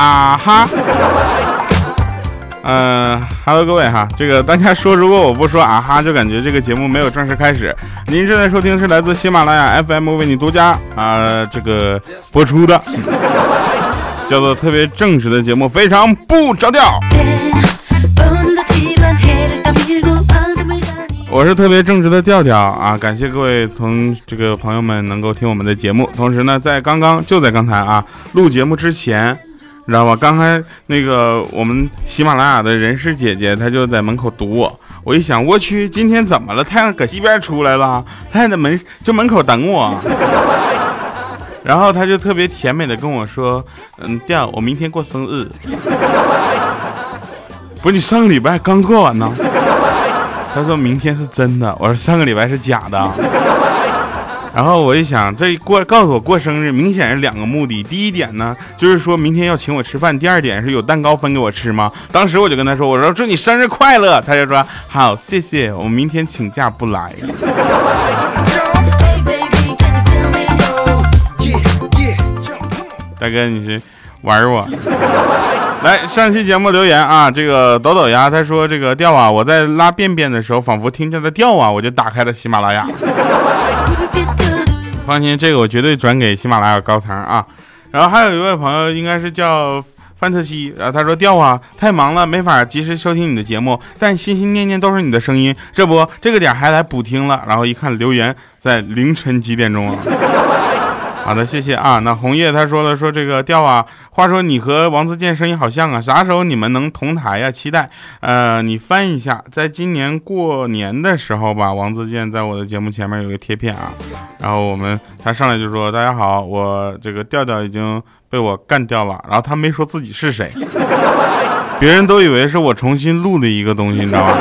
啊哈。嗯哈喽各位哈，这个大家说，如果我不说啊哈，就感觉这个节目没有正式开始。您正在收听是来自喜马拉雅 FM 为你独家啊这个播出的，叫做特别正直的节目，非常不着调。我是特别正直的调调啊，感谢各位同这个朋友们能够听我们的节目。同时呢，在刚刚就在刚才啊，录节目之前，你知道吗？刚才那个我们喜马拉雅的人事姐姐，她就在门口堵我。我一想，我去，今天怎么了？太阳搁西边出来了，她在门就门口等我。然后她就特别甜美的跟我说：“嗯，调，我明天过生日。”不是你上个礼拜刚过完呢？他说明天是真的，我说上个礼拜是假的。然后我一想，这过告诉我过生日，明显是两个目的。第一点呢，就是说明天要请我吃饭；第二点是有蛋糕分给我吃吗？当时我就跟他说：“我说祝你生日快乐。”他就说：“好，谢谢，我明天请假不来。”大哥，你是玩我？来，上期节目留言啊，这个抖抖牙他说这个调啊，我在拉便便的时候，仿佛听见了调啊，我就打开了喜马拉雅。放心，这个我绝对转给喜马拉雅高层啊。然后还有一位朋友，应该是叫范特西，然后他说调啊，太忙了，没法及时收听你的节目，但心心念念都是你的声音。这不，这个点还来补听了，然后一看留言，在凌晨几点钟啊。好的，谢谢啊。那红叶他说了，说这个调啊，话说你和王自健声音好像啊，啥时候你们能同台呀？期待。呃，你翻一下，在今年过年的时候吧，王自健在我的节目前面有个贴片啊，然后我们他上来就说，大家好，我这个调调已经被我干掉了，然后他没说自己是谁，别人都以为是我重新录的一个东西，你知道吗？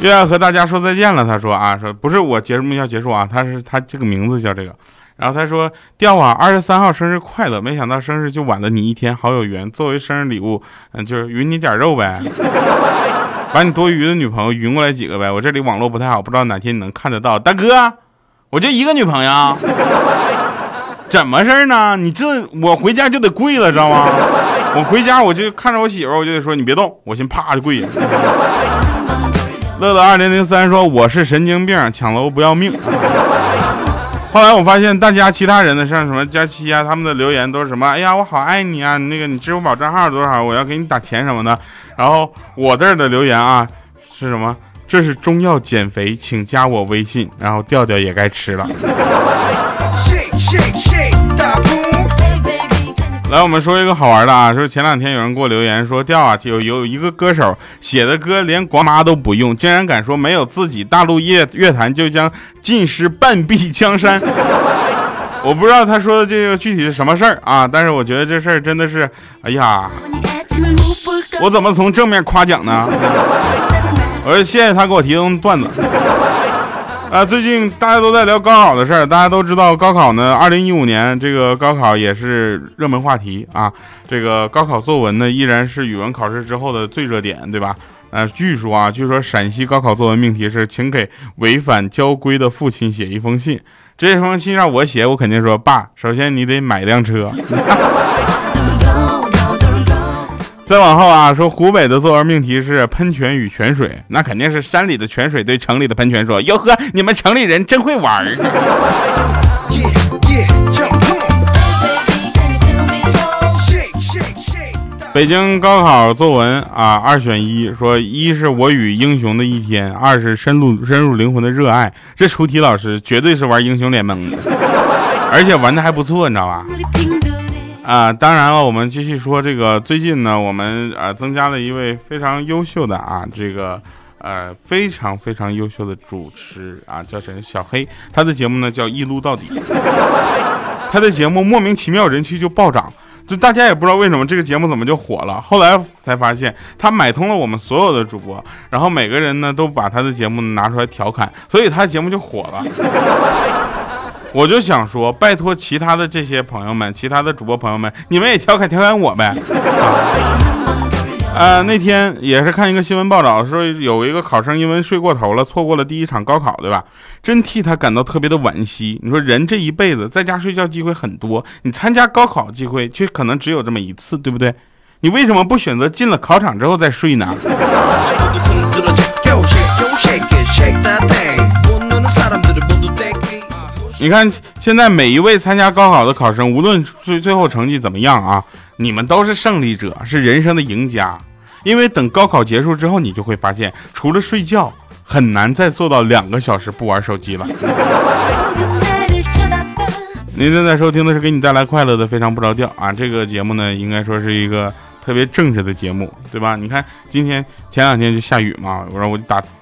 又要和大家说再见了。他说啊，说不是我节目要结束啊，他是他这个名字叫这个。然后他说调啊，二十三号生日快乐，没想到生日就晚了你一天，好有缘。作为生日礼物，嗯，就是匀你点肉呗，把你多余的女朋友匀过来几个呗。我这里网络不太好，不知道哪天你能看得到。大哥，我就一个女朋友，怎么事呢？你这我回家就得跪了，知道吗？我回家我就看着我媳妇，我就得说你别动，我先啪就跪。乐乐二零零三说我是神经病，抢楼不要命。后来我发现大家其他人的像什么佳期啊，他们的留言都是什么？哎呀，我好爱你啊！那个你支付宝账号多少？我要给你打钱什么的。然后我这儿的留言啊是什么？这是中药减肥，请加我微信。然后调调也该吃了。来，我们说一个好玩的啊，说前两天有人给我留言说，调啊，有有一个歌手写的歌连国妈都不用，竟然敢说没有自己，大陆乐乐坛就将尽失半壁江山。我不知道他说的这个具体是什么事儿啊，但是我觉得这事儿真的是，哎呀，我怎么从正面夸奖呢？我说谢谢他给我提供段子。啊，最近大家都在聊高考的事儿，大家都知道高考呢，二零一五年这个高考也是热门话题啊。这个高考作文呢，依然是语文考试之后的最热点，对吧？呃，据说啊，据说陕西高考作文命题是，请给违反交规的父亲写一封信。这封信让我写，我肯定说，爸，首先你得买辆车。再往后啊，说湖北的作文命题是喷泉与泉水，那肯定是山里的泉水对城里的喷泉说：“哟呵，你们城里人真会玩儿。”北京高考作文啊，二选一，说一是我与英雄的一天，二是深入深入灵魂的热爱。这出题老师绝对是玩英雄联盟的，而且玩的还不错，你知道吧？啊，当然了，我们继续说这个。最近呢，我们呃增加了一位非常优秀的啊，这个呃非常非常优秀的主持啊，叫谁？小黑，他的节目呢叫一撸到底。他的节目莫名其妙人气就暴涨，就大家也不知道为什么这个节目怎么就火了。后来才发现，他买通了我们所有的主播，然后每个人呢都把他的节目拿出来调侃，所以他的节目就火了。我就想说，拜托其他的这些朋友们，其他的主播朋友们，你们也调侃调侃我呗。呃，那天也是看一个新闻报道，说有一个考生因为睡过头了，错过了第一场高考，对吧？真替他感到特别的惋惜。你说人这一辈子在家睡觉机会很多，你参加高考机会却可能只有这么一次，对不对？你为什么不选择进了考场之后再睡呢？你看，现在每一位参加高考的考生，无论最最后成绩怎么样啊，你们都是胜利者，是人生的赢家。因为等高考结束之后，你就会发现，除了睡觉，很难再做到两个小时不玩手机了。您正在收听的是给你带来快乐的《非常不着调》啊，这个节目呢，应该说是一个特别正直的节目，对吧？你看，今天前两天就下雨嘛，我说我打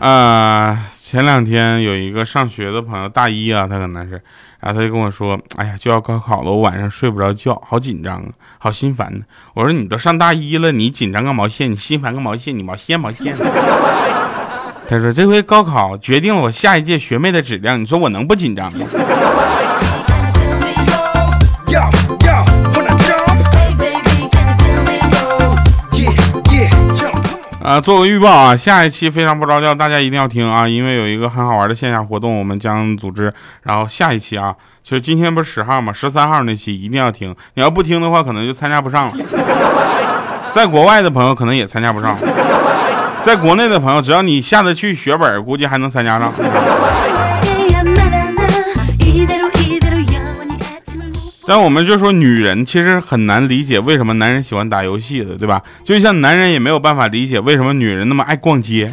啊，前两天有一个上学的朋友，大一啊，他可能是，然后他就跟我说，哎呀，就要高考了，我晚上睡不着觉，好紧张啊，好心烦呢。我说你都上大一了，你紧张个毛线？你心烦个毛线？你毛线毛线？他说这回高考决定了我下一届学妹的质量，你说我能不紧张吗？啊，做个预报啊，下一期非常不着调，大家一定要听啊，因为有一个很好玩的线下活动，我们将组织。然后下一期啊，就是今天不是十号吗？十三号那期一定要听，你要不听的话，可能就参加不上了。在国外的朋友可能也参加不上，在国内的朋友，只要你下得去血本，估计还能参加上。但我们就说，女人其实很难理解为什么男人喜欢打游戏的，对吧？就像男人也没有办法理解为什么女人那么爱逛街。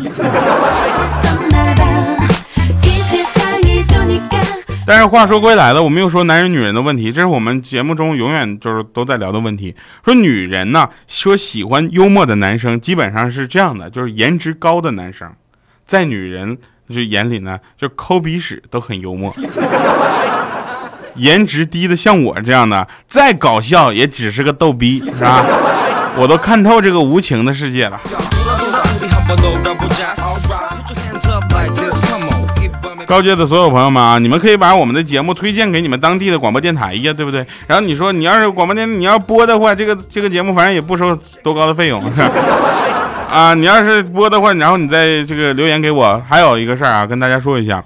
但是话说归来了，我们又说男人女人的问题，这是我们节目中永远就是都在聊的问题。说女人呢，说喜欢幽默的男生，基本上是这样的，就是颜值高的男生，在女人就眼里呢，就抠鼻屎都很幽默。颜值低的像我这样的，再搞笑也只是个逗逼，是吧？我都看透这个无情的世界了。高阶的所有朋友们啊，你们可以把我们的节目推荐给你们当地的广播电台呀，对不对？然后你说你要是广播电，你要播的话，这个这个节目反正也不收多高的费用，啊，你要是播的话，然后你再这个留言给我。还有一个事儿啊，跟大家说一下。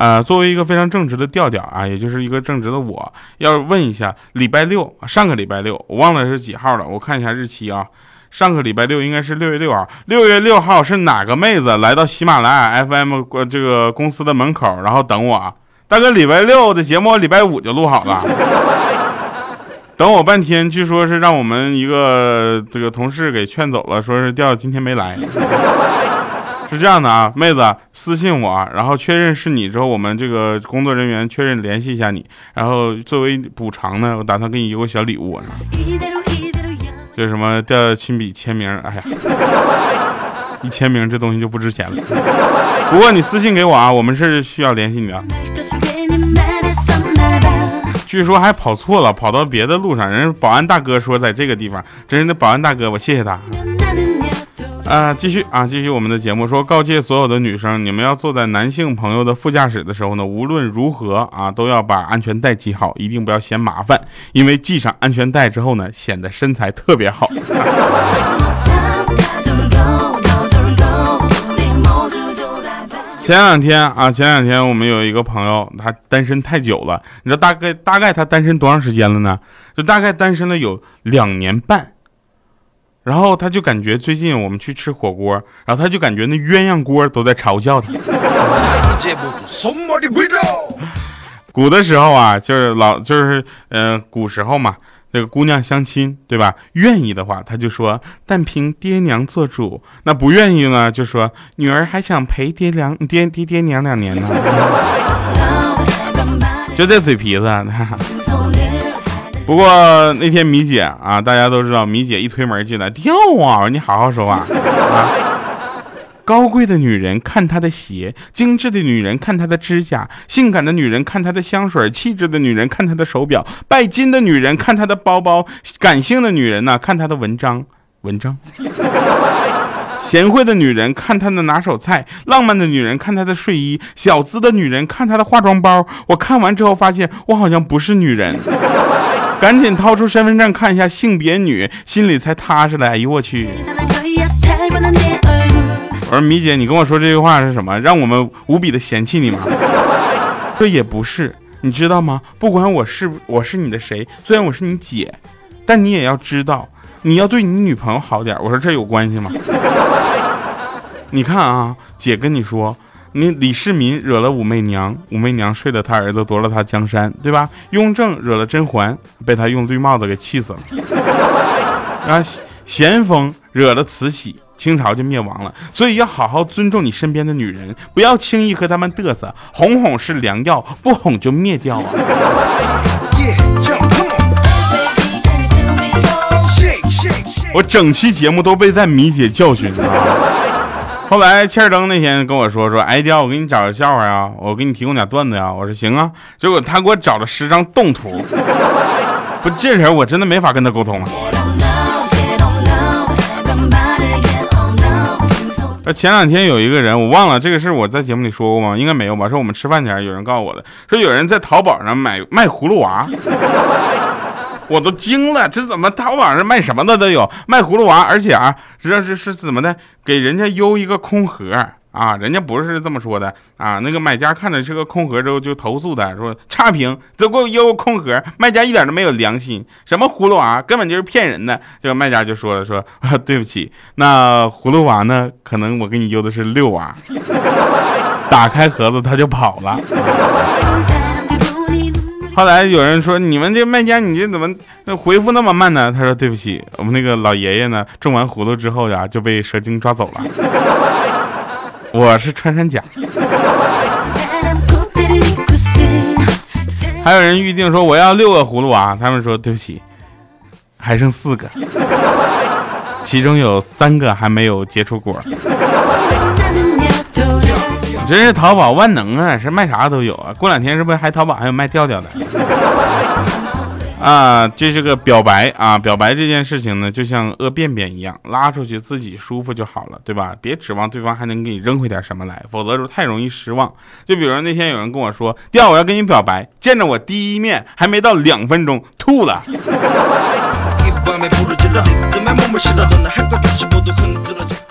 啊，作为一个非常正直的调调啊，也就是一个正直的我，要问一下，礼拜六，上个礼拜六，我忘了是几号了，我看一下日期啊，上个礼拜六应该是六月六号，六月六号是哪个妹子来到喜马拉雅 FM 这个公司的门口，然后等我啊？大哥，礼拜六的节目礼拜五就录好了，等我半天，据说是让我们一个这个同事给劝走了，说是调今天没来。是这样的啊，妹子私信我，然后确认是你之后，我们这个工作人员确认联系一下你，然后作为补偿呢，我打算给你邮个小礼物，就什么掉亲笔签名，哎呀，一签名这东西就不值钱了。不过你私信给我啊，我们是需要联系你的。据说还跑错了，跑到别的路上，人保安大哥说在这个地方，真是那保安大哥，我谢谢他。啊，继续啊，继续我们的节目，说告诫所有的女生，你们要坐在男性朋友的副驾驶的时候呢，无论如何啊，都要把安全带系好，一定不要嫌麻烦，因为系上安全带之后呢，显得身材特别好。前两天啊，前两天我们有一个朋友，他单身太久了，你知道大概大概他单身多长时间了呢？就大概单身了有两年半。然后他就感觉最近我们去吃火锅，然后他就感觉那鸳鸯锅都在嘲笑他。古的时候啊，就是老就是呃古时候嘛，那个姑娘相亲对吧？愿意的话，他就说但凭爹娘做主；那不愿意呢，就说女儿还想陪爹娘爹爹爹娘两年呢。就这嘴皮子。不过那天米姐啊，大家都知道，米姐一推门进来，掉啊！你好好说话 啊。高贵的女人看她的鞋，精致的女人看她的指甲，性感的女人看她的香水，气质的女人看她的手表，拜金的女人看她的包包，感性的女人呢看她的文章，文章。贤惠的女人看她的拿手菜，浪漫的女人看她的睡衣，小资的女人看她的化妆包。我看完之后发现，我好像不是女人，赶紧掏出身份证看一下性别女，心里才踏实了。哎呦我去！我说米姐，你跟我说这句话是什么？让我们无比的嫌弃你吗？这也不是，你知道吗？不管我是我是你的谁，虽然我是你姐，但你也要知道，你要对你女朋友好点。我说这有关系吗？你看啊，姐跟你说，你李世民惹了武媚娘，武媚娘睡了他儿子，夺了他江山，对吧？雍正惹了甄嬛，被他用绿帽子给气死了。啊，咸丰惹了慈禧。清朝就灭亡了，所以要好好尊重你身边的女人，不要轻易和她们嘚瑟。哄哄是良药，不哄就灭掉啊！我整期节目都被在米姐教训啊！后来欠儿灯那天跟我说说，哎雕，我给你找个笑话啊，我给你提供点段子呀。我说行啊，结果他给我找了十张动图，不这人我真的没法跟他沟通了。前两天有一个人，我忘了这个事，我在节目里说过吗？应该没有吧？是我们吃饭前有人告诉我的，说有人在淘宝上买卖葫芦娃，我都惊了，这怎么淘宝上卖什么的都有，卖葫芦娃，而且啊，知道是是怎么的，给人家邮一个空盒。啊，人家不是这么说的啊！那个买家看着是个空盒之后就投诉他说差评，都给我邮空盒，卖家一点都没有良心，什么葫芦娃根本就是骗人的。这个卖家就说了说啊，对不起，那葫芦娃呢？可能我给你邮的是六娃。打开盒子他就跑了。后来有人说你们这卖家你这怎么那回复那么慢呢？他说对不起，我们那个老爷爷呢种完葫芦之后呀就被蛇精抓走了。我是穿山甲，还有人预定说我要六个葫芦娃，他们说对不起，还剩四个，其中有三个还没有结出果。真是淘宝万能啊，是卖啥都有啊。过两天是不是还淘宝还有卖调调的？啊，这是个表白啊！表白这件事情呢，就像屙便便一样，拉出去自己舒服就好了，对吧？别指望对方还能给你扔回点什么来，否则就太容易失望。就比如那天有人跟我说：“第二，我要跟你表白。”见着我第一面还没到两分钟，吐了。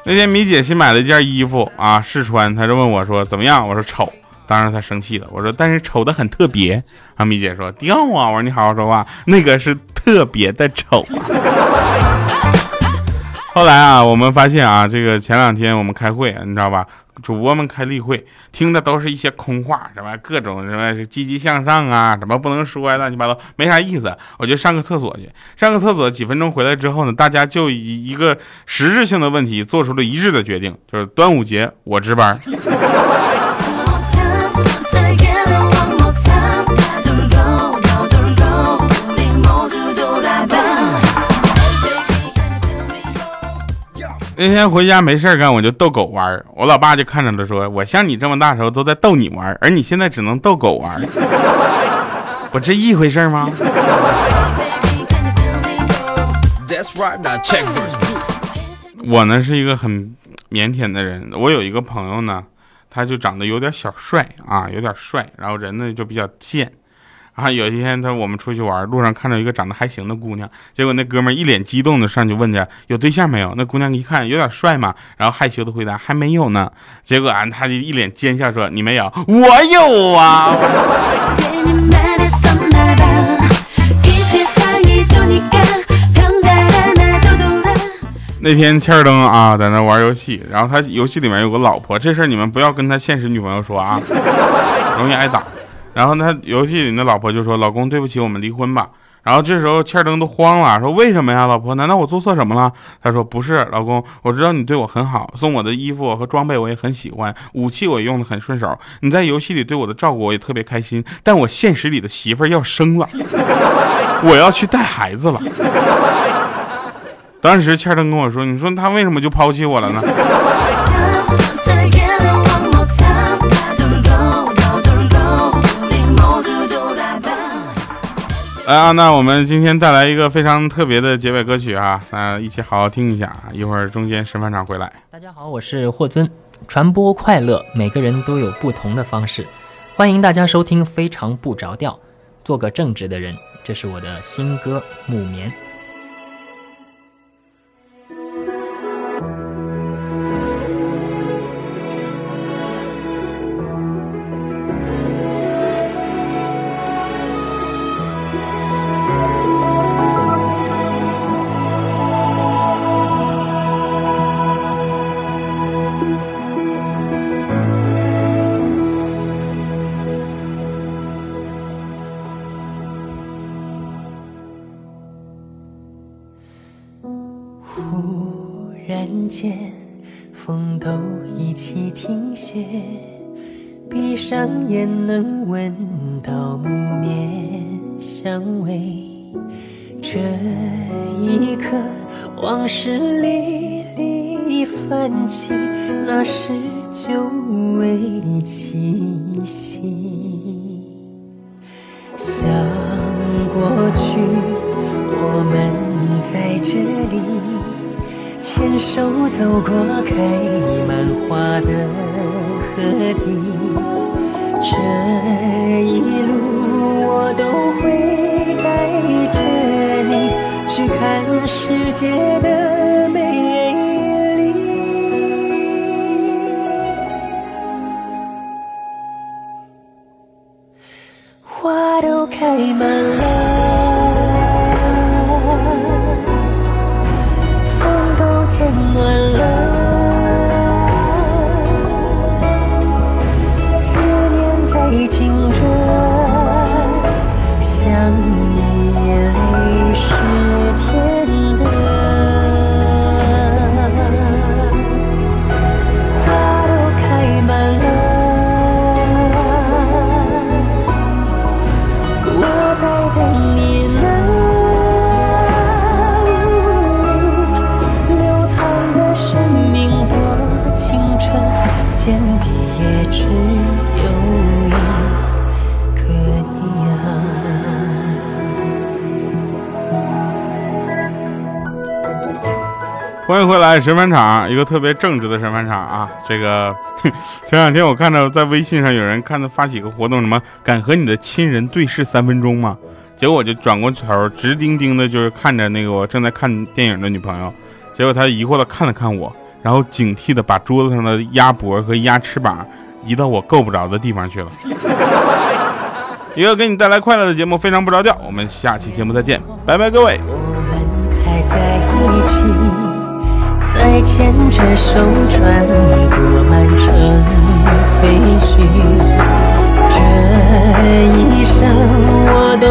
那天米姐新买了一件衣服啊，试穿，她就问我说：“怎么样？”我说：“丑。”当时她生气了，我说但是丑的很特别。啊米姐说掉啊，我说你好好说话，那个是特别的丑啊。后来啊，我们发现啊，这个前两天我们开会，你知道吧？主播们开例会，听的都是一些空话，什么各种什么积极向上啊，什么不能说呀，乱七八糟，没啥意思。我就上个厕所去，上个厕所几分钟回来之后呢，大家就以一个实质性的问题做出了一致的决定，就是端午节我值班。那天回家没事干，我就逗狗玩我老爸就看着他，说：“我像你这么大时候都在逗你玩而你现在只能逗狗玩不这一回事吗？”我呢是一个很腼腆的人，我有一个朋友呢，他就长得有点小帅啊，有点帅，然后人呢就比较贱。啊，有一天他我们出去玩，路上看到一个长得还行的姑娘，结果那哥们一脸激动的上去问去有对象没有？那姑娘一看有点帅嘛，然后害羞的回答还没有呢。结果啊，他就一脸奸笑说你没有，我有啊。那天欠儿灯啊在那玩游戏，然后他游戏里面有个老婆，这事儿你们不要跟他现实女朋友说啊，容易挨打。然后他游戏里那老婆就说：“老公，对不起，我们离婚吧。”然后这时候欠灯都慌了，说为什么呀，老婆？难道我做错什么了？他说不是，老公，我知道你对我很好，送我的衣服和装备我也很喜欢，武器我也用的很顺手，你在游戏里对我的照顾我也特别开心。但我现实里的媳妇要生了，我要去带孩子了。当时欠灯跟我说，你说他为什么就抛弃我了呢？来啊，那我们今天带来一个非常特别的结尾歌曲啊，那一起好好听一下。一会儿中间审判长回来。大家好，我是霍尊，传播快乐，每个人都有不同的方式，欢迎大家收听《非常不着调》，做个正直的人，这是我的新歌《木棉》。闭上眼能闻到木棉香味，这一刻往事历历泛起，那是久违气息。想过去，我们在这里牵手走过开满花的这一路我都会带着你去看世界的回来，审判场，一个特别正直的审判场啊！这个 前两天我看到在微信上有人看到发起个活动，什么敢和你的亲人对视三分钟吗？结果我就转过头，直盯盯的，就是看着那个我正在看电影的女朋友。结果她疑惑的看了看我，然后警惕的把桌子上的鸭脖和鸭翅膀移到我够不着的地方去了。一个给你带来快乐的节目，非常不着调。我们下期节目再见，拜拜，各位。牵着手穿过满城废墟，这一生我都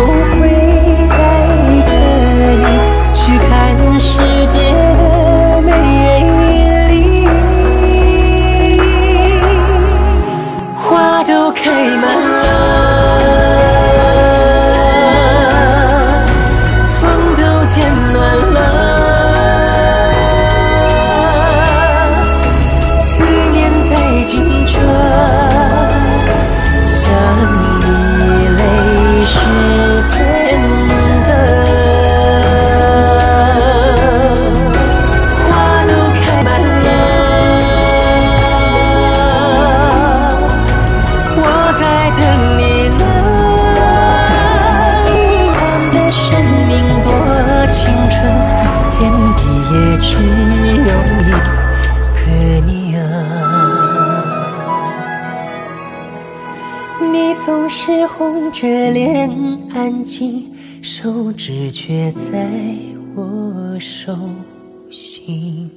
着脸，安静，手指却在我手心。